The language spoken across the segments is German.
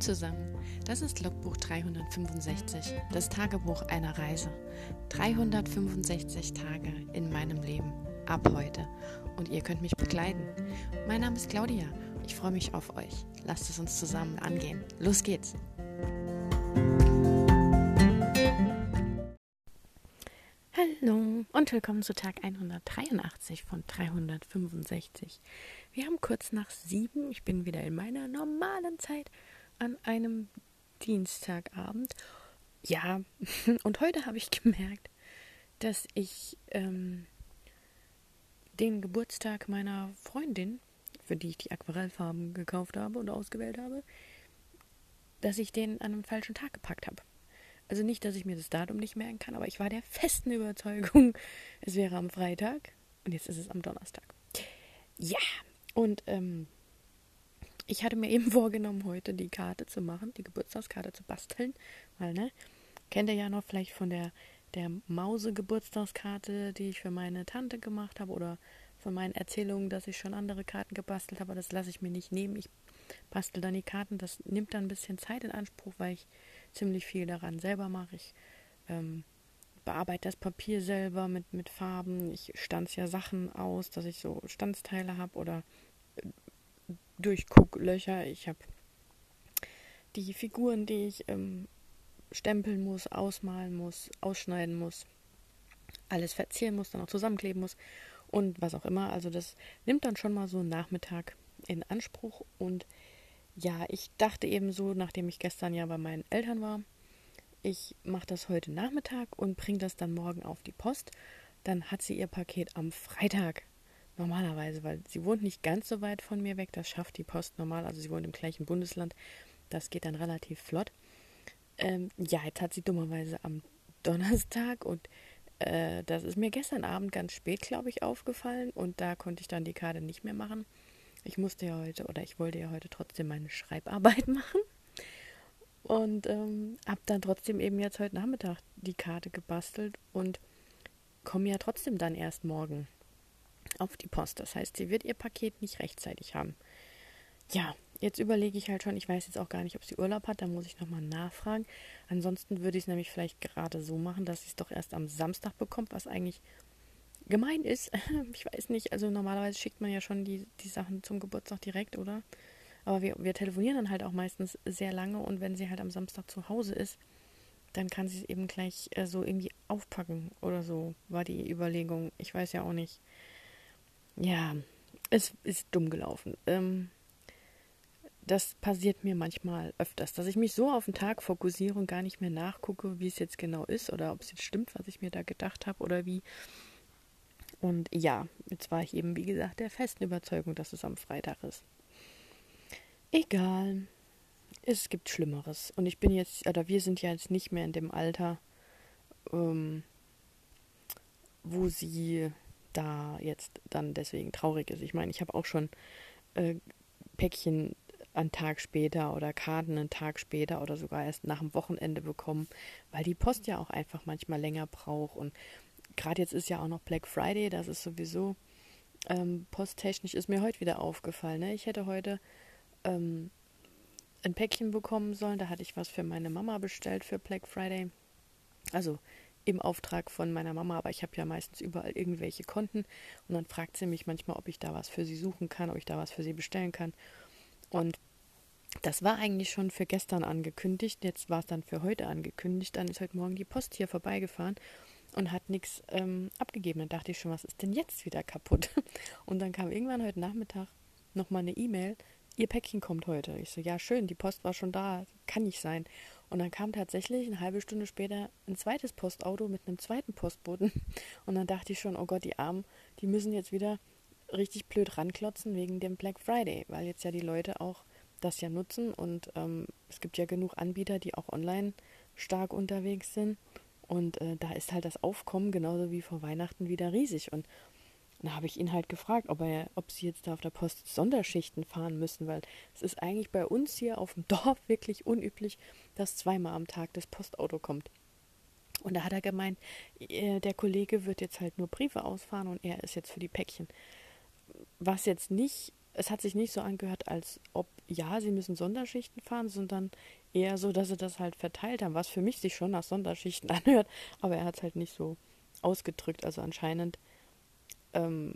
Zusammen, das ist Logbuch 365, das Tagebuch einer Reise. 365 Tage in meinem Leben, ab heute. Und ihr könnt mich begleiten. Mein Name ist Claudia, ich freue mich auf euch. Lasst es uns zusammen angehen. Los geht's! Hallo und willkommen zu Tag 183 von 365. Wir haben kurz nach sieben. Ich bin wieder in meiner normalen Zeit an einem Dienstagabend. Ja, und heute habe ich gemerkt, dass ich ähm, den Geburtstag meiner Freundin, für die ich die Aquarellfarben gekauft habe und ausgewählt habe, dass ich den an einem falschen Tag gepackt habe. Also nicht, dass ich mir das Datum nicht merken kann, aber ich war der festen Überzeugung, es wäre am Freitag und jetzt ist es am Donnerstag. Ja, und ähm, ich hatte mir eben vorgenommen, heute die Karte zu machen, die Geburtstagskarte zu basteln, weil, ne, kennt ihr ja noch vielleicht von der, der Mause-Geburtstagskarte, die ich für meine Tante gemacht habe oder von meinen Erzählungen, dass ich schon andere Karten gebastelt habe, das lasse ich mir nicht nehmen. Ich bastel dann die Karten, das nimmt dann ein bisschen Zeit in Anspruch, weil ich ziemlich viel daran selber mache. Ich ähm, bearbeite das Papier selber mit, mit Farben. Ich stanze ja Sachen aus, dass ich so Stanzteile habe oder Durchgucklöcher. Ich habe die Figuren, die ich ähm, stempeln muss, ausmalen muss, ausschneiden muss, alles verzieren muss, dann auch zusammenkleben muss und was auch immer. Also das nimmt dann schon mal so einen Nachmittag in Anspruch. Und ja, ich dachte eben so, nachdem ich gestern ja bei meinen Eltern war, ich mache das heute Nachmittag und bringe das dann morgen auf die Post. Dann hat sie ihr Paket am Freitag Normalerweise, weil sie wohnt nicht ganz so weit von mir weg. Das schafft die Post normal. Also sie wohnt im gleichen Bundesland. Das geht dann relativ flott. Ähm, ja, jetzt hat sie dummerweise am Donnerstag und äh, das ist mir gestern Abend ganz spät, glaube ich, aufgefallen und da konnte ich dann die Karte nicht mehr machen. Ich musste ja heute oder ich wollte ja heute trotzdem meine Schreibarbeit machen und ähm, habe dann trotzdem eben jetzt heute Nachmittag die Karte gebastelt und komme ja trotzdem dann erst morgen auf die Post. Das heißt, sie wird ihr Paket nicht rechtzeitig haben. Ja, jetzt überlege ich halt schon, ich weiß jetzt auch gar nicht, ob sie Urlaub hat, da muss ich nochmal nachfragen. Ansonsten würde ich es nämlich vielleicht gerade so machen, dass sie es doch erst am Samstag bekommt, was eigentlich gemein ist. Ich weiß nicht, also normalerweise schickt man ja schon die, die Sachen zum Geburtstag direkt, oder? Aber wir, wir telefonieren dann halt auch meistens sehr lange und wenn sie halt am Samstag zu Hause ist, dann kann sie es eben gleich äh, so irgendwie aufpacken oder so, war die Überlegung. Ich weiß ja auch nicht ja, es ist dumm gelaufen. Ähm, das passiert mir manchmal öfters, dass ich mich so auf den Tag fokussiere und gar nicht mehr nachgucke, wie es jetzt genau ist oder ob es jetzt stimmt, was ich mir da gedacht habe oder wie. Und ja, jetzt war ich eben, wie gesagt, der festen Überzeugung, dass es am Freitag ist. Egal. Es gibt Schlimmeres. Und ich bin jetzt, oder wir sind ja jetzt nicht mehr in dem Alter, ähm, wo sie da jetzt dann deswegen traurig ist. Ich meine, ich habe auch schon äh, Päckchen einen Tag später oder Karten einen Tag später oder sogar erst nach dem Wochenende bekommen, weil die Post ja auch einfach manchmal länger braucht. Und gerade jetzt ist ja auch noch Black Friday, das ist sowieso ähm, posttechnisch ist mir heute wieder aufgefallen. Ne? Ich hätte heute ähm, ein Päckchen bekommen sollen, da hatte ich was für meine Mama bestellt für Black Friday. Also im Auftrag von meiner Mama, aber ich habe ja meistens überall irgendwelche Konten und dann fragt sie mich manchmal, ob ich da was für sie suchen kann, ob ich da was für sie bestellen kann. Und das war eigentlich schon für gestern angekündigt, jetzt war es dann für heute angekündigt, dann ist heute Morgen die Post hier vorbeigefahren und hat nichts ähm, abgegeben. Dann dachte ich schon, was ist denn jetzt wieder kaputt? Und dann kam irgendwann heute Nachmittag nochmal eine E-Mail, ihr Päckchen kommt heute. Ich so, ja schön, die Post war schon da, kann nicht sein. Und dann kam tatsächlich eine halbe Stunde später ein zweites Postauto mit einem zweiten Postboten. Und dann dachte ich schon, oh Gott, die Armen, die müssen jetzt wieder richtig blöd ranklotzen wegen dem Black Friday, weil jetzt ja die Leute auch das ja nutzen und ähm, es gibt ja genug Anbieter, die auch online stark unterwegs sind. Und äh, da ist halt das Aufkommen genauso wie vor Weihnachten wieder riesig. Und dann habe ich ihn halt gefragt, ob, er, ob sie jetzt da auf der Post Sonderschichten fahren müssen, weil es ist eigentlich bei uns hier auf dem Dorf wirklich unüblich, dass zweimal am Tag das Postauto kommt. Und da hat er gemeint, äh, der Kollege wird jetzt halt nur Briefe ausfahren und er ist jetzt für die Päckchen. Was jetzt nicht es hat sich nicht so angehört, als ob, ja, sie müssen Sonderschichten fahren, sondern eher so, dass sie das halt verteilt haben, was für mich sich schon nach Sonderschichten anhört, aber er hat es halt nicht so ausgedrückt. Also anscheinend ähm,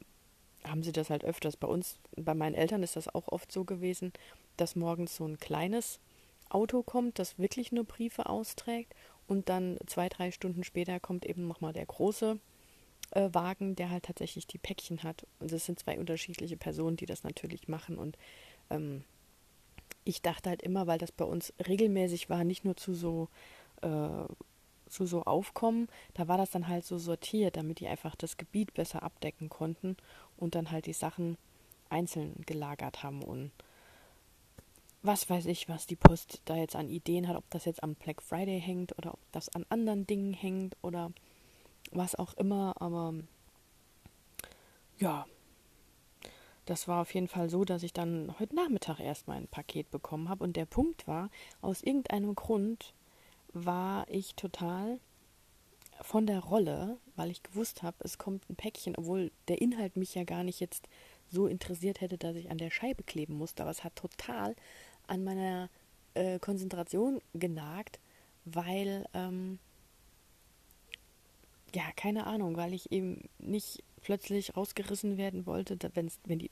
haben sie das halt öfters. Bei uns, bei meinen Eltern ist das auch oft so gewesen, dass morgens so ein kleines Auto kommt, das wirklich nur Briefe austrägt und dann zwei, drei Stunden später kommt eben nochmal der große äh, Wagen, der halt tatsächlich die Päckchen hat. Und es sind zwei unterschiedliche Personen, die das natürlich machen. Und ähm, ich dachte halt immer, weil das bei uns regelmäßig war, nicht nur zu so äh, zu so Aufkommen, da war das dann halt so sortiert, damit die einfach das Gebiet besser abdecken konnten und dann halt die Sachen einzeln gelagert haben und was weiß ich, was die Post da jetzt an Ideen hat, ob das jetzt am Black Friday hängt oder ob das an anderen Dingen hängt oder was auch immer, aber ja, das war auf jeden Fall so, dass ich dann heute Nachmittag erst mein Paket bekommen habe und der Punkt war, aus irgendeinem Grund war ich total von der Rolle, weil ich gewusst habe, es kommt ein Päckchen, obwohl der Inhalt mich ja gar nicht jetzt so interessiert hätte, dass ich an der Scheibe kleben musste, aber es hat total an meiner äh, Konzentration genagt, weil, ähm, ja, keine Ahnung, weil ich eben nicht plötzlich rausgerissen werden wollte, wenn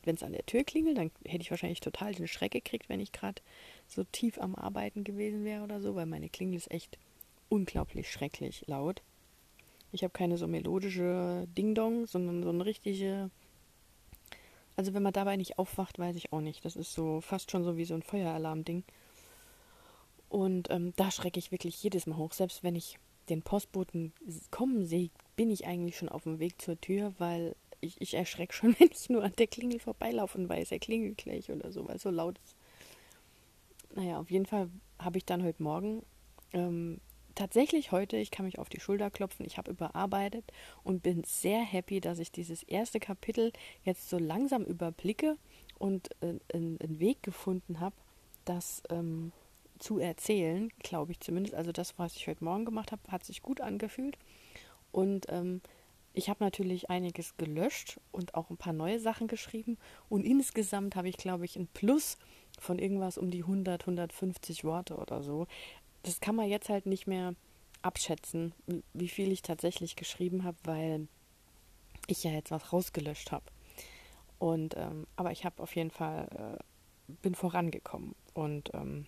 es an der Tür klingelt, dann hätte ich wahrscheinlich total den Schreck gekriegt, wenn ich gerade so tief am Arbeiten gewesen wäre oder so, weil meine Klingel ist echt unglaublich schrecklich laut. Ich habe keine so melodische Ding-Dong, sondern so eine richtige also wenn man dabei nicht aufwacht, weiß ich auch nicht. Das ist so fast schon so wie so ein Feueralarm-Ding. Und ähm, da schrecke ich wirklich jedes Mal hoch. Selbst wenn ich den Postboten kommen sehe, bin ich eigentlich schon auf dem Weg zur Tür, weil ich, ich erschrecke schon, wenn ich nur an der Klingel vorbeilaufe und weiß, er klingelt gleich oder so, weil es so laut ist. Naja, auf jeden Fall habe ich dann heute Morgen ähm, tatsächlich heute, ich kann mich auf die Schulter klopfen, ich habe überarbeitet und bin sehr happy, dass ich dieses erste Kapitel jetzt so langsam überblicke und äh, einen Weg gefunden habe, das ähm, zu erzählen, glaube ich zumindest. Also das, was ich heute Morgen gemacht habe, hat sich gut angefühlt. Und ähm, ich habe natürlich einiges gelöscht und auch ein paar neue Sachen geschrieben. Und insgesamt habe ich, glaube ich, ein Plus von irgendwas um die 100, 150 Worte oder so das kann man jetzt halt nicht mehr abschätzen, wie viel ich tatsächlich geschrieben habe, weil ich ja jetzt was rausgelöscht habe. Und ähm, aber ich habe auf jeden Fall äh, bin vorangekommen und ähm,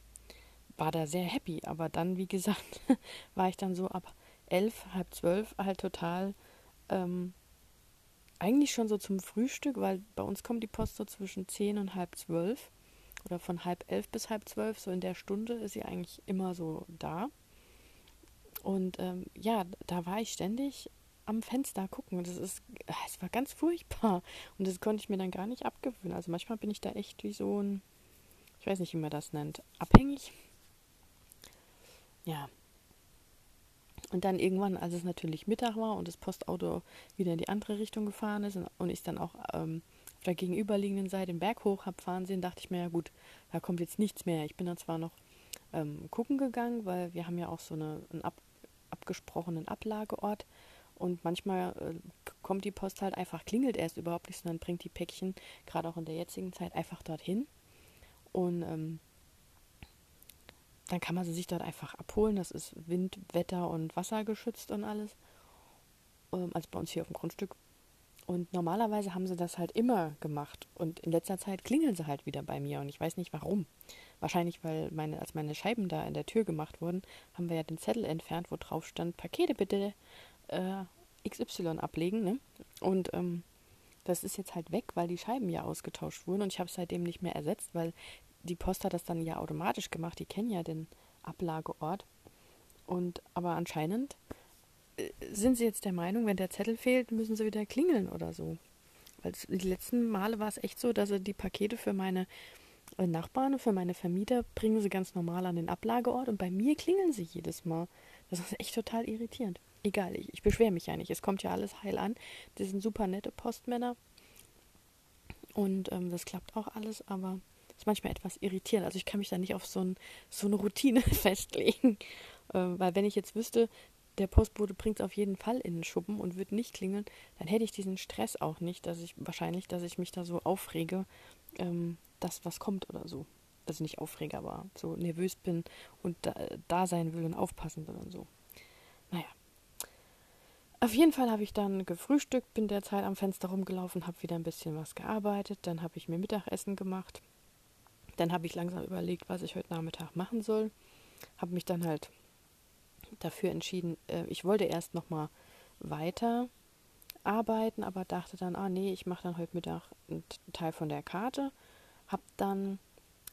war da sehr happy. Aber dann, wie gesagt, war ich dann so ab elf, halb zwölf halt total ähm, eigentlich schon so zum Frühstück, weil bei uns kommt die Post so zwischen zehn und halb zwölf oder von halb elf bis halb zwölf, so in der Stunde ist sie eigentlich immer so da. Und ähm, ja, da war ich ständig am Fenster gucken. Und das ist, ah, es war ganz furchtbar. Und das konnte ich mir dann gar nicht abgewöhnen. Also manchmal bin ich da echt wie so ein, ich weiß nicht, wie man das nennt, abhängig. Ja. Und dann irgendwann, als es natürlich Mittag war und das Postauto wieder in die andere Richtung gefahren ist und ich dann auch ähm, auf der gegenüberliegenden Seite den Berg hoch habe fahren sehen, dachte ich mir, ja gut, da kommt jetzt nichts mehr. Ich bin dann zwar noch ähm, gucken gegangen, weil wir haben ja auch so eine, einen ab, abgesprochenen Ablageort und manchmal äh, kommt die Post halt einfach, klingelt erst überhaupt nicht, sondern bringt die Päckchen, gerade auch in der jetzigen Zeit, einfach dorthin. Und ähm, dann kann man sie sich dort einfach abholen. Das ist Wind, Wetter und Wasser geschützt und alles. Ähm, also bei uns hier auf dem Grundstück und normalerweise haben sie das halt immer gemacht. Und in letzter Zeit klingeln sie halt wieder bei mir. Und ich weiß nicht warum. Wahrscheinlich, weil meine, als meine Scheiben da in der Tür gemacht wurden, haben wir ja den Zettel entfernt, wo drauf stand, Pakete bitte äh, XY ablegen. Ne? Und ähm, das ist jetzt halt weg, weil die Scheiben ja ausgetauscht wurden. Und ich habe es seitdem nicht mehr ersetzt, weil die Post hat das dann ja automatisch gemacht. Die kennen ja den Ablageort. Und aber anscheinend sind Sie jetzt der Meinung, wenn der Zettel fehlt, müssen Sie wieder klingeln oder so? Weil die letzten Male war es echt so, dass sie die Pakete für meine äh, Nachbarn für meine Vermieter bringen sie ganz normal an den Ablageort und bei mir klingeln sie jedes Mal. Das ist echt total irritierend. Egal, ich, ich beschwere mich ja nicht. Es kommt ja alles heil an. Das sind super nette Postmänner und ähm, das klappt auch alles, aber ist manchmal etwas irritierend. Also ich kann mich da nicht auf so, ein, so eine Routine festlegen. Äh, weil wenn ich jetzt wüsste, der Postbote bringt es auf jeden Fall in den Schuppen und wird nicht klingeln, dann hätte ich diesen Stress auch nicht, dass ich wahrscheinlich, dass ich mich da so aufrege, ähm, das, was kommt oder so. Also nicht aufrege, aber so nervös bin und da, da sein will und aufpassen will und so. Naja. Auf jeden Fall habe ich dann gefrühstückt, bin derzeit am Fenster rumgelaufen, habe wieder ein bisschen was gearbeitet, dann habe ich mir Mittagessen gemacht. Dann habe ich langsam überlegt, was ich heute Nachmittag machen soll. Habe mich dann halt dafür entschieden, äh, ich wollte erst noch mal weiter arbeiten, aber dachte dann, ah nee, ich mache dann heute Mittag einen Teil von der Karte. Habe dann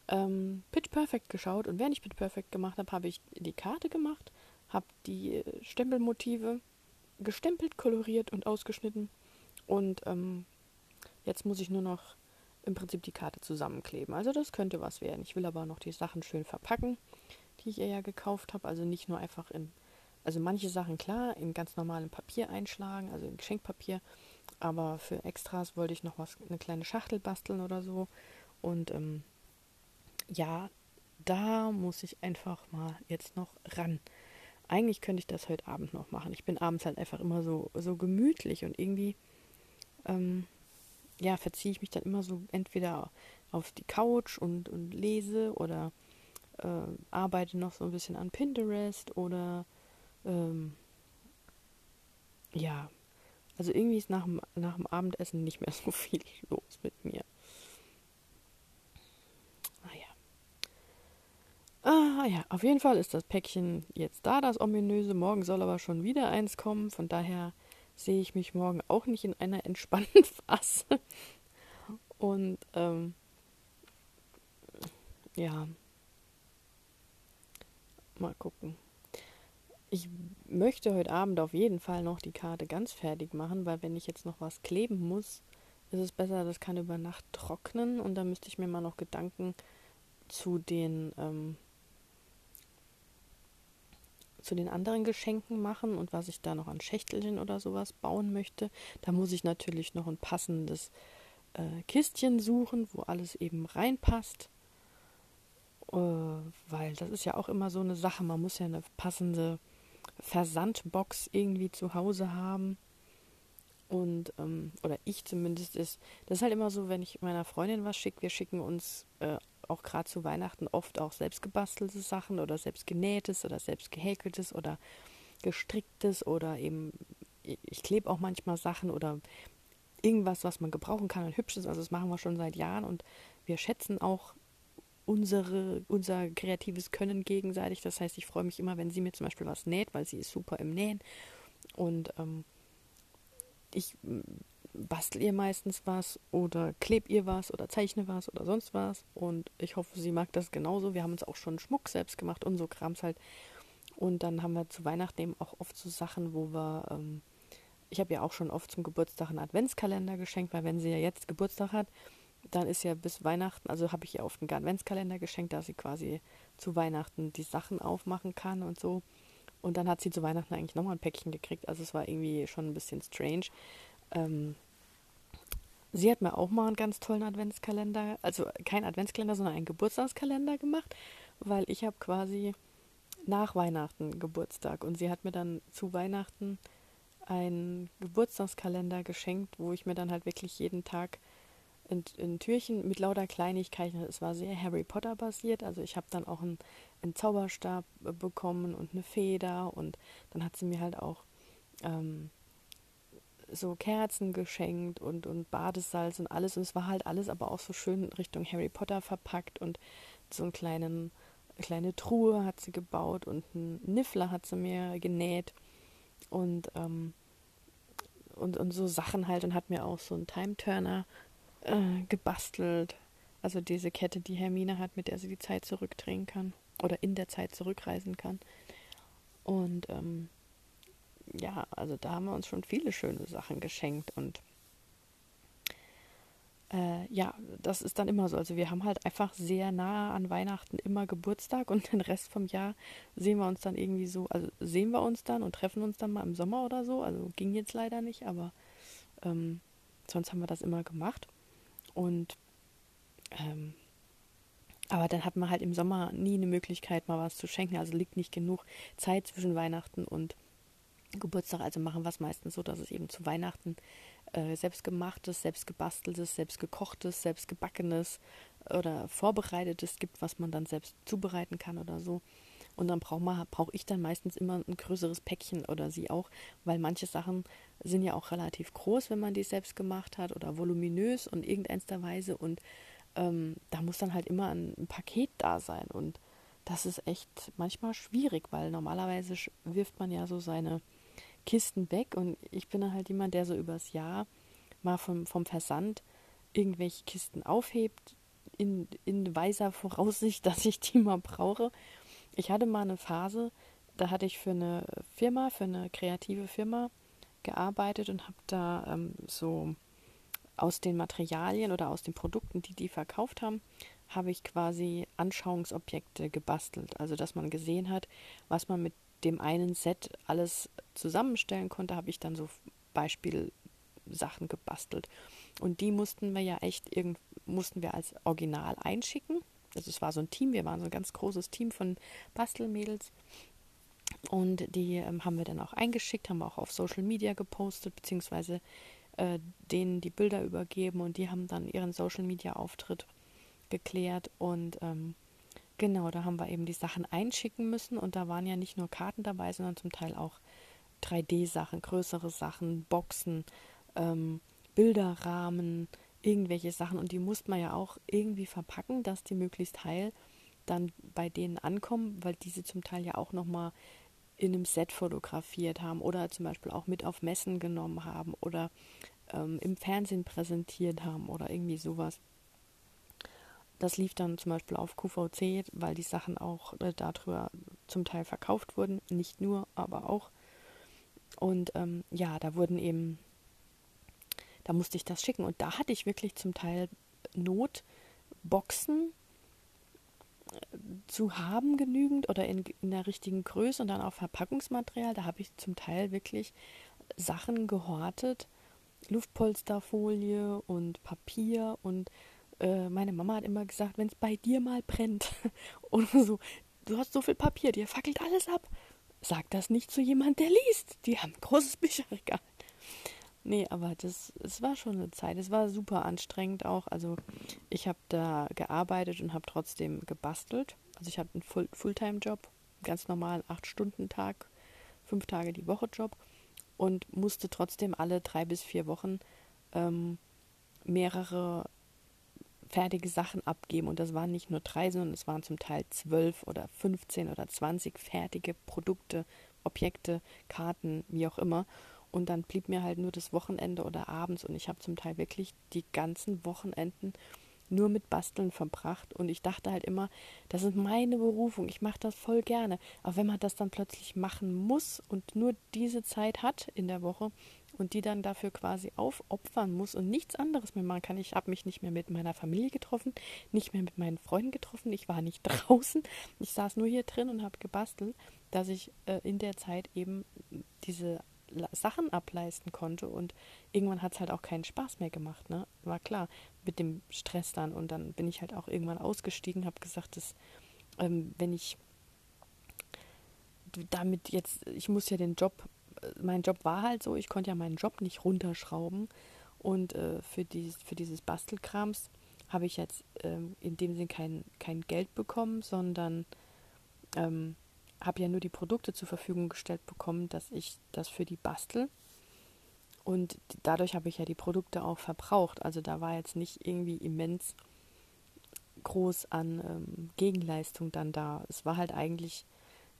ähm, Pitch Perfect geschaut und während ich Pitch Perfect gemacht habe, habe ich die Karte gemacht, habe die äh, Stempelmotive gestempelt, koloriert und ausgeschnitten und ähm, jetzt muss ich nur noch im Prinzip die Karte zusammenkleben. Also das könnte was werden. Ich will aber noch die Sachen schön verpacken, die ich ihr ja gekauft habe. Also nicht nur einfach in, also manche Sachen klar, in ganz normalem Papier einschlagen, also in Geschenkpapier. Aber für Extras wollte ich noch was, eine kleine Schachtel basteln oder so. Und ähm, ja, da muss ich einfach mal jetzt noch ran. Eigentlich könnte ich das heute Abend noch machen. Ich bin abends halt einfach immer so, so gemütlich und irgendwie, ähm, ja, verziehe ich mich dann immer so entweder auf die Couch und, und lese oder äh, arbeite noch so ein bisschen an Pinterest oder ähm, ja, also irgendwie ist nach dem, nach dem Abendessen nicht mehr so viel los mit mir. Ah ja, auf jeden Fall ist das Päckchen jetzt da, das ominöse. Morgen soll aber schon wieder eins kommen. Von daher sehe ich mich morgen auch nicht in einer entspannten Phase. Und ähm, ja, mal gucken. Ich möchte heute Abend auf jeden Fall noch die Karte ganz fertig machen, weil wenn ich jetzt noch was kleben muss, ist es besser, das kann über Nacht trocknen und da müsste ich mir mal noch Gedanken zu den ähm, zu den anderen Geschenken machen und was ich da noch an Schächtelchen oder sowas bauen möchte. Da muss ich natürlich noch ein passendes äh, Kistchen suchen, wo alles eben reinpasst. Äh, weil das ist ja auch immer so eine Sache. Man muss ja eine passende Versandbox irgendwie zu Hause haben. Und, ähm, oder ich zumindest ist, das ist halt immer so, wenn ich meiner Freundin was schicke, wir schicken uns äh, auch gerade zu Weihnachten oft auch selbst gebastelte Sachen oder selbst genähtes oder selbst gehäkeltes oder gestricktes oder eben, ich klebe auch manchmal Sachen oder irgendwas, was man gebrauchen kann und hübsch ist. Also das machen wir schon seit Jahren und wir schätzen auch unsere, unser kreatives Können gegenseitig. Das heißt, ich freue mich immer, wenn sie mir zum Beispiel was näht, weil sie ist super im Nähen. Und ähm, ich bastel ihr meistens was oder kleb ihr was oder zeichne was oder sonst was. Und ich hoffe, sie mag das genauso. Wir haben uns auch schon Schmuck selbst gemacht und so Krams halt. Und dann haben wir zu Weihnachten eben auch oft so Sachen, wo wir, ähm, ich habe ja auch schon oft zum Geburtstag einen Adventskalender geschenkt, weil wenn sie ja jetzt Geburtstag hat, dann ist ja bis Weihnachten, also habe ich ihr oft einen Adventskalender geschenkt, dass sie quasi zu Weihnachten die Sachen aufmachen kann und so. Und dann hat sie zu Weihnachten eigentlich nochmal ein Päckchen gekriegt. Also es war irgendwie schon ein bisschen strange. Ähm, Sie hat mir auch mal einen ganz tollen Adventskalender, also kein Adventskalender, sondern einen Geburtstagskalender gemacht, weil ich habe quasi nach Weihnachten Geburtstag und sie hat mir dann zu Weihnachten einen Geburtstagskalender geschenkt, wo ich mir dann halt wirklich jeden Tag ein, ein Türchen mit lauter Kleinigkeiten, es war sehr Harry Potter basiert, also ich habe dann auch einen, einen, Zauberstab bekommen und eine Feder und dann hat sie mir halt auch ähm, so Kerzen geschenkt und, und Badesalz und alles. Und es war halt alles aber auch so schön Richtung Harry Potter verpackt und so einen kleinen, kleine Truhe hat sie gebaut und einen Niffler hat sie mir genäht und, ähm, und, und so Sachen halt und hat mir auch so einen Time-Turner äh, gebastelt. Also diese Kette, die Hermine hat, mit der sie die Zeit zurückdrehen kann oder in der Zeit zurückreisen kann. Und ähm, ja, also da haben wir uns schon viele schöne Sachen geschenkt und äh, ja, das ist dann immer so. Also wir haben halt einfach sehr nah an Weihnachten immer Geburtstag und den Rest vom Jahr sehen wir uns dann irgendwie so, also sehen wir uns dann und treffen uns dann mal im Sommer oder so. Also ging jetzt leider nicht, aber ähm, sonst haben wir das immer gemacht. Und ähm, aber dann hat man halt im Sommer nie eine Möglichkeit, mal was zu schenken. Also liegt nicht genug Zeit zwischen Weihnachten und Geburtstag. Also machen wir es meistens so, dass es eben zu Weihnachten äh, selbstgemachtes, selbstgebasteltes, selbstgekochtes, selbstgebackenes oder vorbereitetes gibt, was man dann selbst zubereiten kann oder so. Und dann brauche brauch ich dann meistens immer ein größeres Päckchen oder sie auch, weil manche Sachen sind ja auch relativ groß, wenn man die selbst gemacht hat oder voluminös und irgendeiner Weise. Und ähm, da muss dann halt immer ein, ein Paket da sein. Und das ist echt manchmal schwierig, weil normalerweise wirft man ja so seine Kisten weg und ich bin dann halt jemand, der so übers Jahr mal vom, vom Versand irgendwelche Kisten aufhebt, in, in weiser Voraussicht, dass ich die mal brauche ich hatte mal eine Phase, da hatte ich für eine Firma, für eine kreative Firma gearbeitet und habe da ähm, so aus den Materialien oder aus den Produkten, die die verkauft haben, habe ich quasi Anschauungsobjekte gebastelt. Also dass man gesehen hat, was man mit dem einen Set alles zusammenstellen konnte, habe ich dann so Beispielsachen gebastelt. Und die mussten wir ja echt irgend mussten wir als Original einschicken also es war so ein Team, wir waren so ein ganz großes Team von Bastelmädels. Und die ähm, haben wir dann auch eingeschickt, haben auch auf Social Media gepostet, beziehungsweise äh, denen die Bilder übergeben und die haben dann ihren Social Media Auftritt geklärt. Und ähm, genau, da haben wir eben die Sachen einschicken müssen und da waren ja nicht nur Karten dabei, sondern zum Teil auch 3D-Sachen, größere Sachen, Boxen, ähm, Bilderrahmen, irgendwelche Sachen und die musste man ja auch irgendwie verpacken, dass die möglichst heil dann bei denen ankommen, weil diese zum Teil ja auch nochmal in einem Set fotografiert haben oder zum Beispiel auch mit auf Messen genommen haben oder ähm, im Fernsehen präsentiert haben oder irgendwie sowas. Das lief dann zum Beispiel auf QVC, weil die Sachen auch äh, darüber zum Teil verkauft wurden. Nicht nur, aber auch. Und ähm, ja, da wurden eben da musste ich das schicken. Und da hatte ich wirklich zum Teil Not, Boxen äh, zu haben genügend oder in, in der richtigen Größe und dann auch Verpackungsmaterial. Da habe ich zum Teil wirklich Sachen gehortet, Luftpolsterfolie und Papier und äh, meine Mama hat immer gesagt, wenn es bei dir mal brennt oder so, du hast so viel Papier, dir fackelt alles ab. Sag das nicht zu jemand, der liest. Die haben ein großes Bücherregal. Nee, aber das, es war schon eine Zeit. Es war super anstrengend auch. Also ich habe da gearbeitet und habe trotzdem gebastelt. Also ich hatte einen Full Fulltime-Job, ganz normalen 8-Stunden-Tag, fünf Tage die Woche Job und musste trotzdem alle drei bis vier Wochen ähm, mehrere fertige Sachen abgeben. Und das waren nicht nur drei, sondern es waren zum Teil zwölf oder 15 oder 20 fertige Produkte, Objekte, Karten, wie auch immer. Und dann blieb mir halt nur das Wochenende oder abends und ich habe zum Teil wirklich die ganzen Wochenenden nur mit Basteln verbracht und ich dachte halt immer, das ist meine Berufung, ich mache das voll gerne. Aber wenn man das dann plötzlich machen muss und nur diese Zeit hat in der Woche und die dann dafür quasi aufopfern muss und nichts anderes mehr machen kann, ich habe mich nicht mehr mit meiner Familie getroffen, nicht mehr mit meinen Freunden getroffen, ich war nicht draußen, ich saß nur hier drin und habe gebastelt, dass ich äh, in der Zeit eben diese Sachen ableisten konnte. Und irgendwann hat es halt auch keinen Spaß mehr gemacht, ne? War klar, mit dem Stress dann. Und dann bin ich halt auch irgendwann ausgestiegen, habe gesagt, dass ähm, wenn ich damit jetzt, ich muss ja den Job, mein Job war halt so, ich konnte ja meinen Job nicht runterschrauben und äh, für, dieses, für dieses Bastelkrams habe ich jetzt ähm, in dem Sinn kein, kein Geld bekommen, sondern ähm, habe ja nur die Produkte zur Verfügung gestellt bekommen, dass ich das für die bastel. Und dadurch habe ich ja die Produkte auch verbraucht. Also da war jetzt nicht irgendwie immens groß an ähm, Gegenleistung dann da. Es war halt eigentlich,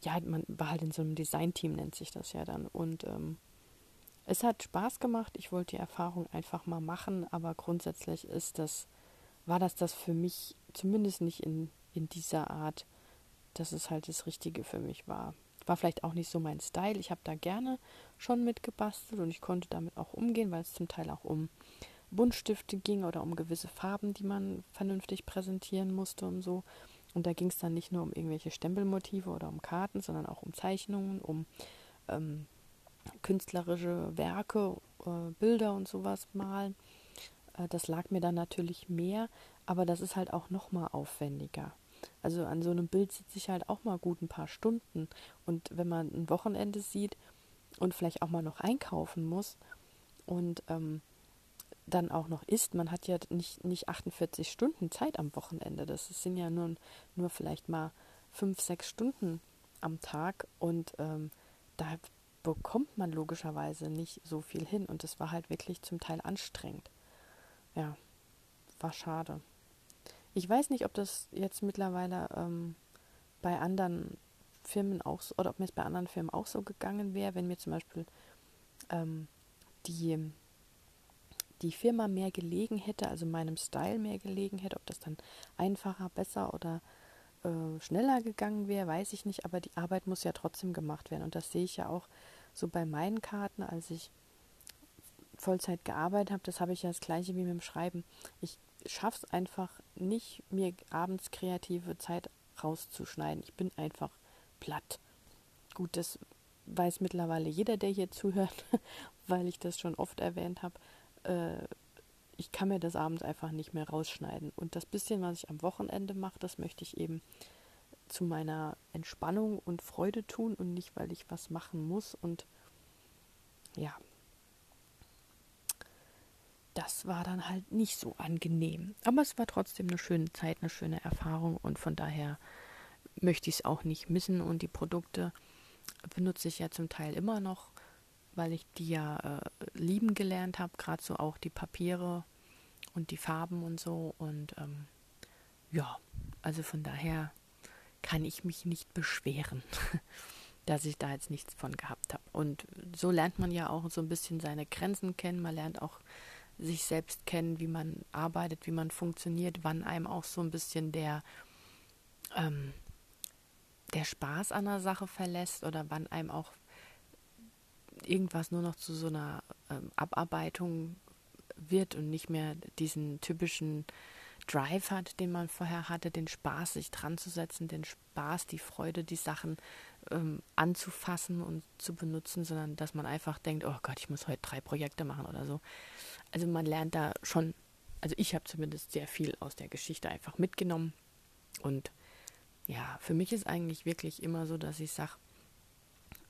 ja, man war halt in so einem Designteam, nennt sich das ja dann. Und ähm, es hat Spaß gemacht. Ich wollte die Erfahrung einfach mal machen, aber grundsätzlich ist das, war das das für mich zumindest nicht in, in dieser Art dass es halt das Richtige für mich war. War vielleicht auch nicht so mein Style. Ich habe da gerne schon mitgebastelt und ich konnte damit auch umgehen, weil es zum Teil auch um Buntstifte ging oder um gewisse Farben, die man vernünftig präsentieren musste und so. Und da ging es dann nicht nur um irgendwelche Stempelmotive oder um Karten, sondern auch um Zeichnungen, um ähm, künstlerische Werke, äh, Bilder und sowas malen. Äh, das lag mir dann natürlich mehr, aber das ist halt auch noch mal aufwendiger. Also an so einem Bild sitze ich halt auch mal gut ein paar Stunden. Und wenn man ein Wochenende sieht, und vielleicht auch mal noch einkaufen muss und ähm, dann auch noch isst. Man hat ja nicht, nicht 48 Stunden Zeit am Wochenende. Das sind ja nur, nur vielleicht mal fünf, sechs Stunden am Tag und ähm, da bekommt man logischerweise nicht so viel hin und es war halt wirklich zum Teil anstrengend. Ja, war schade. Ich weiß nicht, ob das jetzt mittlerweile ähm, bei anderen Firmen auch so, oder ob mir es bei anderen Firmen auch so gegangen wäre, wenn mir zum Beispiel ähm, die, die Firma mehr gelegen hätte, also meinem Style mehr gelegen hätte, ob das dann einfacher, besser oder äh, schneller gegangen wäre, weiß ich nicht, aber die Arbeit muss ja trotzdem gemacht werden. Und das sehe ich ja auch so bei meinen Karten, als ich Vollzeit gearbeitet habe, das habe ich ja das gleiche wie mit dem Schreiben. Ich schaffe es einfach nicht, mir abends kreative Zeit rauszuschneiden. Ich bin einfach platt. Gut, das weiß mittlerweile jeder, der hier zuhört, weil ich das schon oft erwähnt habe. Äh, ich kann mir das abends einfach nicht mehr rausschneiden. Und das bisschen, was ich am Wochenende mache, das möchte ich eben zu meiner Entspannung und Freude tun und nicht, weil ich was machen muss. Und ja, das war dann halt nicht so angenehm. Aber es war trotzdem eine schöne Zeit, eine schöne Erfahrung und von daher möchte ich es auch nicht missen. Und die Produkte benutze ich ja zum Teil immer noch, weil ich die ja äh, lieben gelernt habe, gerade so auch die Papiere und die Farben und so. Und ähm, ja, also von daher kann ich mich nicht beschweren, dass ich da jetzt nichts von gehabt habe. Und so lernt man ja auch so ein bisschen seine Grenzen kennen. Man lernt auch sich selbst kennen, wie man arbeitet, wie man funktioniert, wann einem auch so ein bisschen der, ähm, der Spaß an der Sache verlässt oder wann einem auch irgendwas nur noch zu so einer ähm, Abarbeitung wird und nicht mehr diesen typischen Drive hat, den man vorher hatte, den Spaß, sich dran zu setzen, den Spaß, die Freude, die Sachen ähm, anzufassen und zu benutzen, sondern dass man einfach denkt, oh Gott, ich muss heute drei Projekte machen oder so. Also man lernt da schon, also ich habe zumindest sehr viel aus der Geschichte einfach mitgenommen. Und ja, für mich ist eigentlich wirklich immer so, dass ich sage,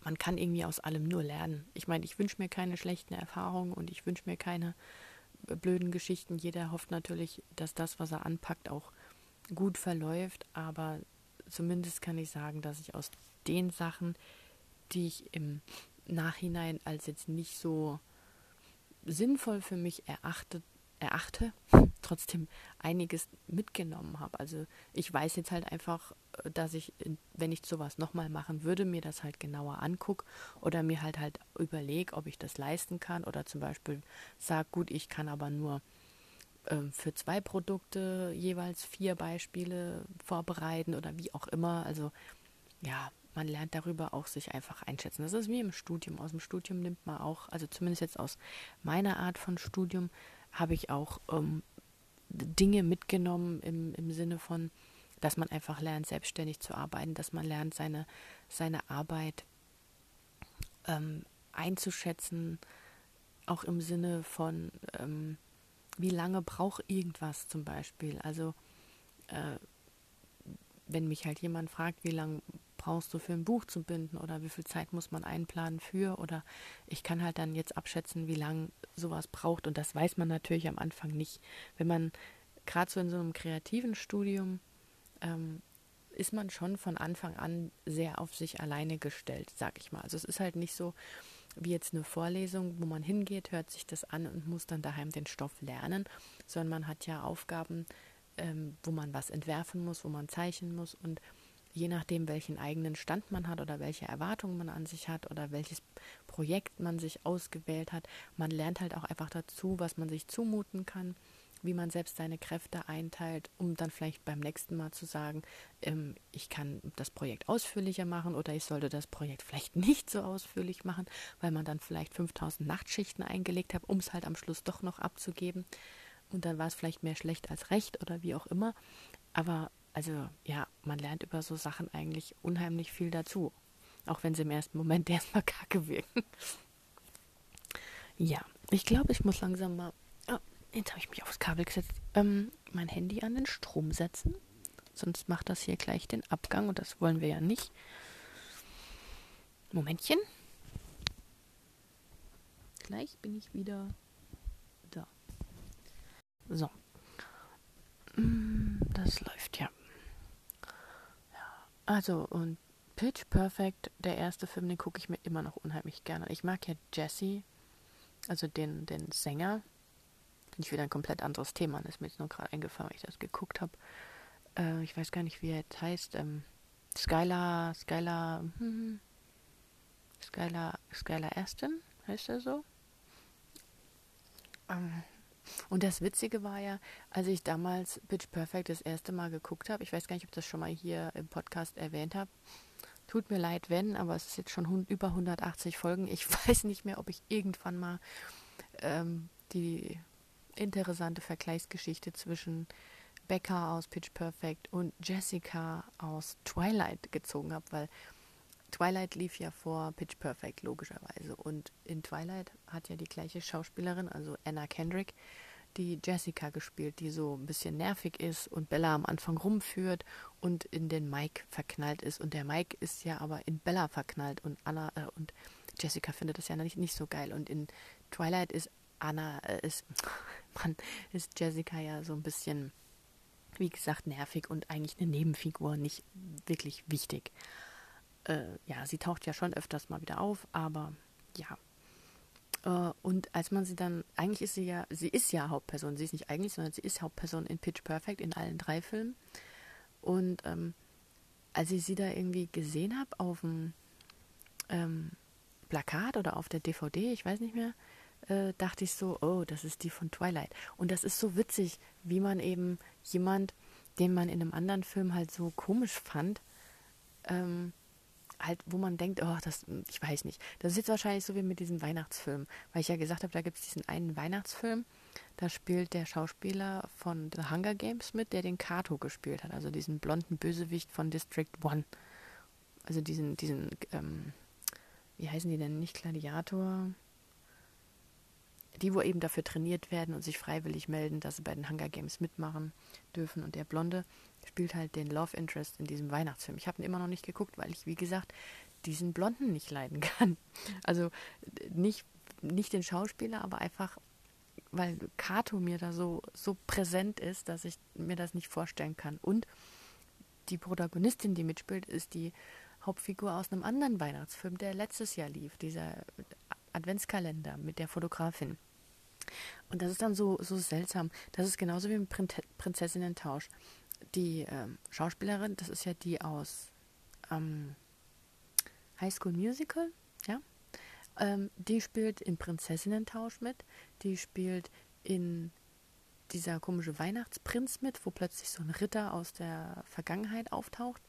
man kann irgendwie aus allem nur lernen. Ich meine, ich wünsche mir keine schlechten Erfahrungen und ich wünsche mir keine äh, blöden Geschichten. Jeder hofft natürlich, dass das, was er anpackt, auch gut verläuft. Aber zumindest kann ich sagen, dass ich aus den Sachen, die ich im Nachhinein als jetzt nicht so sinnvoll für mich erachtet, erachte, trotzdem einiges mitgenommen habe. Also ich weiß jetzt halt einfach, dass ich, wenn ich sowas nochmal machen würde, mir das halt genauer angucke oder mir halt halt überlege, ob ich das leisten kann oder zum Beispiel sage, gut, ich kann aber nur ähm, für zwei Produkte jeweils vier Beispiele vorbereiten oder wie auch immer. Also ja, man lernt darüber auch sich einfach einschätzen. Das ist wie im Studium. Aus dem Studium nimmt man auch, also zumindest jetzt aus meiner Art von Studium, habe ich auch ähm, Dinge mitgenommen im, im Sinne von, dass man einfach lernt, selbstständig zu arbeiten, dass man lernt, seine, seine Arbeit ähm, einzuschätzen, auch im Sinne von, ähm, wie lange braucht irgendwas zum Beispiel. Also, äh, wenn mich halt jemand fragt, wie lange brauchst du für ein Buch zu binden oder wie viel Zeit muss man einplanen für oder ich kann halt dann jetzt abschätzen, wie lange sowas braucht und das weiß man natürlich am Anfang nicht. Wenn man gerade so in so einem kreativen Studium ähm, ist man schon von Anfang an sehr auf sich alleine gestellt, sag ich mal. Also es ist halt nicht so wie jetzt eine Vorlesung, wo man hingeht, hört sich das an und muss dann daheim den Stoff lernen, sondern man hat ja Aufgaben, ähm, wo man was entwerfen muss, wo man zeichnen muss und je nachdem, welchen eigenen Stand man hat oder welche Erwartungen man an sich hat oder welches Projekt man sich ausgewählt hat, man lernt halt auch einfach dazu, was man sich zumuten kann, wie man selbst seine Kräfte einteilt, um dann vielleicht beim nächsten Mal zu sagen, ähm, ich kann das Projekt ausführlicher machen oder ich sollte das Projekt vielleicht nicht so ausführlich machen, weil man dann vielleicht 5000 Nachtschichten eingelegt hat, um es halt am Schluss doch noch abzugeben. Und dann war es vielleicht mehr schlecht als recht oder wie auch immer. Aber also ja, man lernt über so Sachen eigentlich unheimlich viel dazu. Auch wenn sie im ersten Moment erstmal kacke wirken. ja, ich glaube, ich muss langsam mal. Oh, jetzt habe ich mich aufs Kabel gesetzt. Ähm, mein Handy an den Strom setzen. Sonst macht das hier gleich den Abgang und das wollen wir ja nicht. Momentchen. gleich bin ich wieder da. So. Mm, das läuft ja. Also, und Pitch Perfect, der erste Film, den gucke ich mir immer noch unheimlich gerne. Ich mag ja Jesse, also den, den Sänger. Ich wieder ein komplett anderes Thema. Das ist mir jetzt nur gerade eingefallen, weil ich das geguckt habe. Äh, ich weiß gar nicht, wie er jetzt heißt. Ähm, Skylar, Skylar, hm, Skylar, Skylar Aston, heißt er so? Ähm, und das Witzige war ja, als ich damals Pitch Perfect das erste Mal geguckt habe, ich weiß gar nicht, ob ich das schon mal hier im Podcast erwähnt habe. Tut mir leid, wenn, aber es ist jetzt schon über 180 Folgen. Ich weiß nicht mehr, ob ich irgendwann mal ähm, die interessante Vergleichsgeschichte zwischen Becca aus Pitch Perfect und Jessica aus Twilight gezogen habe, weil Twilight lief ja vor Pitch Perfect, logischerweise. Und in Twilight hat ja die gleiche Schauspielerin, also Anna Kendrick, die Jessica gespielt, die so ein bisschen nervig ist und Bella am Anfang rumführt und in den Mike verknallt ist. Und der Mike ist ja aber in Bella verknallt und Anna äh, und Jessica findet das ja nicht, nicht so geil. Und in Twilight ist Anna, äh, ist, Mann, ist Jessica ja so ein bisschen, wie gesagt, nervig und eigentlich eine Nebenfigur, nicht wirklich wichtig äh, ja, sie taucht ja schon öfters mal wieder auf, aber ja. Äh, und als man sie dann, eigentlich ist sie ja, sie ist ja Hauptperson, sie ist nicht eigentlich, sondern sie ist Hauptperson in Pitch Perfect in allen drei Filmen. Und ähm, als ich sie da irgendwie gesehen habe auf dem ähm, Plakat oder auf der DVD, ich weiß nicht mehr, äh, dachte ich so, oh, das ist die von Twilight. Und das ist so witzig, wie man eben jemand, den man in einem anderen Film halt so komisch fand, ähm, halt, wo man denkt, oh, das, ich weiß nicht. Das ist jetzt wahrscheinlich so wie mit diesem Weihnachtsfilm, weil ich ja gesagt habe, da gibt es diesen einen Weihnachtsfilm, da spielt der Schauspieler von The Hunger Games mit, der den Kato gespielt hat, also diesen blonden Bösewicht von District One. Also diesen, diesen, ähm, wie heißen die denn, nicht Gladiator? Die, wo eben dafür trainiert werden und sich freiwillig melden, dass sie bei den Hunger Games mitmachen dürfen. Und der Blonde, spielt halt den Love Interest in diesem Weihnachtsfilm. Ich habe ihn immer noch nicht geguckt, weil ich, wie gesagt, diesen Blonden nicht leiden kann. Also nicht, nicht den Schauspieler, aber einfach, weil Kato mir da so, so präsent ist, dass ich mir das nicht vorstellen kann. Und die Protagonistin, die mitspielt, ist die Hauptfigur aus einem anderen Weihnachtsfilm, der letztes Jahr lief, dieser Adventskalender mit der Fotografin. Und das ist dann so, so seltsam. Das ist genauso wie im Prinzessinnen-Tausch die ähm, Schauspielerin, das ist ja die aus ähm, High School Musical, ja. Ähm, die spielt in Prinzessinnen-Tausch mit. Die spielt in dieser komische Weihnachtsprinz mit, wo plötzlich so ein Ritter aus der Vergangenheit auftaucht.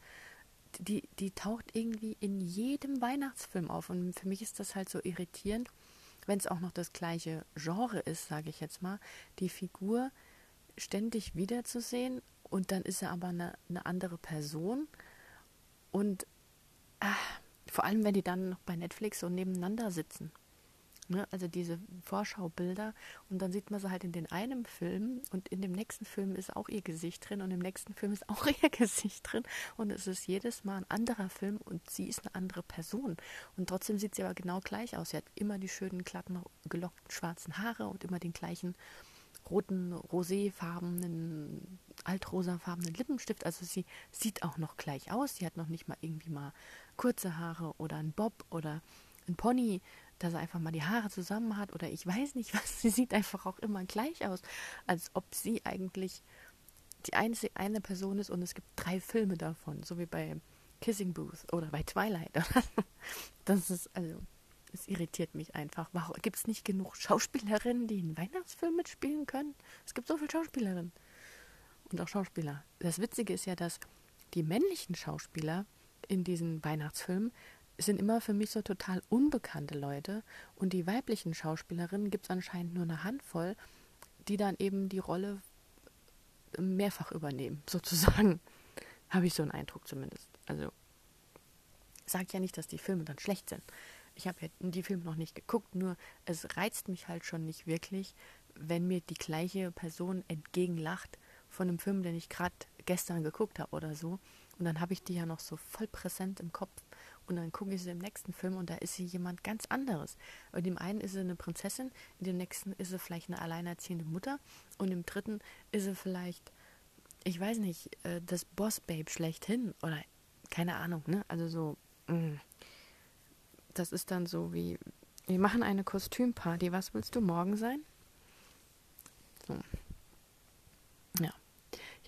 Die, die taucht irgendwie in jedem Weihnachtsfilm auf. Und für mich ist das halt so irritierend, wenn es auch noch das gleiche Genre ist, sage ich jetzt mal, die Figur ständig wiederzusehen und dann ist er aber eine, eine andere Person. Und ach, vor allem, wenn die dann noch bei Netflix so nebeneinander sitzen. Ne? Also diese Vorschaubilder. Und dann sieht man sie halt in den einen Film und in dem nächsten Film ist auch ihr Gesicht drin und im nächsten Film ist auch ihr Gesicht drin. Und es ist jedes Mal ein anderer Film und sie ist eine andere Person. Und trotzdem sieht sie aber genau gleich aus. Sie hat immer die schönen, glatten, gelockten schwarzen Haare und immer den gleichen roten, roséfarbenen, altrosafarbenen Lippenstift. Also sie sieht auch noch gleich aus. Sie hat noch nicht mal irgendwie mal kurze Haare oder ein Bob oder ein Pony, dass er einfach mal die Haare zusammen hat oder ich weiß nicht was. Sie sieht einfach auch immer gleich aus, als ob sie eigentlich die einzige eine Person ist und es gibt drei Filme davon, so wie bei Kissing Booth oder bei Twilight. das ist also es irritiert mich einfach. Warum gibt es nicht genug Schauspielerinnen, die einen Weihnachtsfilm mitspielen können? Es gibt so viele Schauspielerinnen. Und auch Schauspieler. Das Witzige ist ja, dass die männlichen Schauspieler in diesen Weihnachtsfilmen sind immer für mich so total unbekannte Leute. Und die weiblichen Schauspielerinnen gibt es anscheinend nur eine Handvoll, die dann eben die Rolle mehrfach übernehmen, sozusagen. Habe ich so einen Eindruck zumindest. Also, sagt ja nicht, dass die Filme dann schlecht sind ich habe ja die Filme noch nicht geguckt, nur es reizt mich halt schon nicht wirklich, wenn mir die gleiche Person entgegenlacht von einem Film, den ich gerade gestern geguckt habe oder so. Und dann habe ich die ja noch so voll präsent im Kopf. Und dann gucke ich sie im nächsten Film und da ist sie jemand ganz anderes. Und dem einen ist sie eine Prinzessin, in dem nächsten ist sie vielleicht eine alleinerziehende Mutter und im dritten ist sie vielleicht, ich weiß nicht, äh, das Boss-Babe schlechthin oder keine Ahnung, ne? Also so. Mm. das ist dann so wie, wir machen eine Kostümparty, was willst du morgen sein? So. Ja.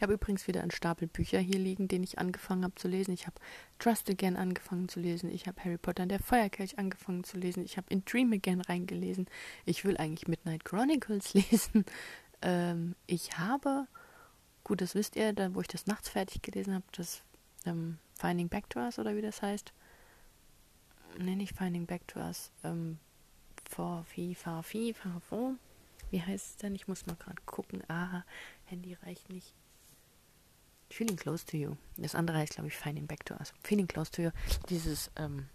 Ich habe übrigens wieder einen Stapel Bücher hier liegen, den ich angefangen habe zu lesen. Ich habe Trust Again angefangen zu lesen. Ich habe Harry Potter und der Feuerkelch angefangen zu lesen. Ich habe in Dream Again reingelesen. Ich will eigentlich Midnight Chronicles lesen. Ähm, ich habe, gut, das wisst ihr, da wo ich das nachts fertig gelesen habe, das ähm, Finding Back to Us oder wie das heißt. Nee, nicht Finding Back to Us. Ähm, for FIFA, FIFA, wo? Wie heißt es denn? Ich muss mal gerade gucken. Ah, Handy reicht nicht. Feeling Close to You. Das andere heißt, glaube ich, Finding Back to Us. Feeling Close to You. Dieses ähm,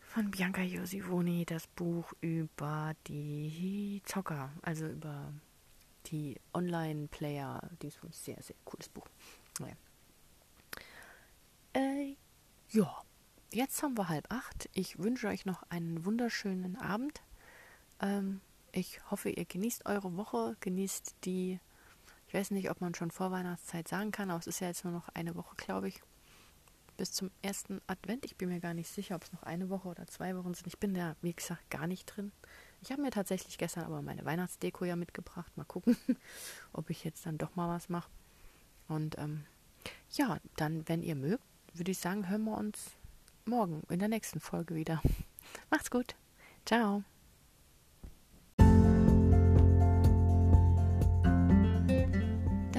von Bianca Josivoni, das Buch über die Zocker, also über die Online-Player. Dieses sehr, sehr cooles Buch. Naja. Äh, ja, jetzt haben wir halb acht. Ich wünsche euch noch einen wunderschönen Abend. Ähm, ich hoffe, ihr genießt eure Woche, genießt die ich weiß nicht, ob man schon vor Weihnachtszeit sagen kann, aber es ist ja jetzt nur noch eine Woche, glaube ich, bis zum ersten Advent. Ich bin mir gar nicht sicher, ob es noch eine Woche oder zwei Wochen sind. Ich bin da, wie gesagt, gar nicht drin. Ich habe mir tatsächlich gestern aber meine Weihnachtsdeko ja mitgebracht. Mal gucken, ob ich jetzt dann doch mal was mache. Und ähm, ja, dann, wenn ihr mögt, würde ich sagen, hören wir uns morgen in der nächsten Folge wieder. Macht's gut. Ciao.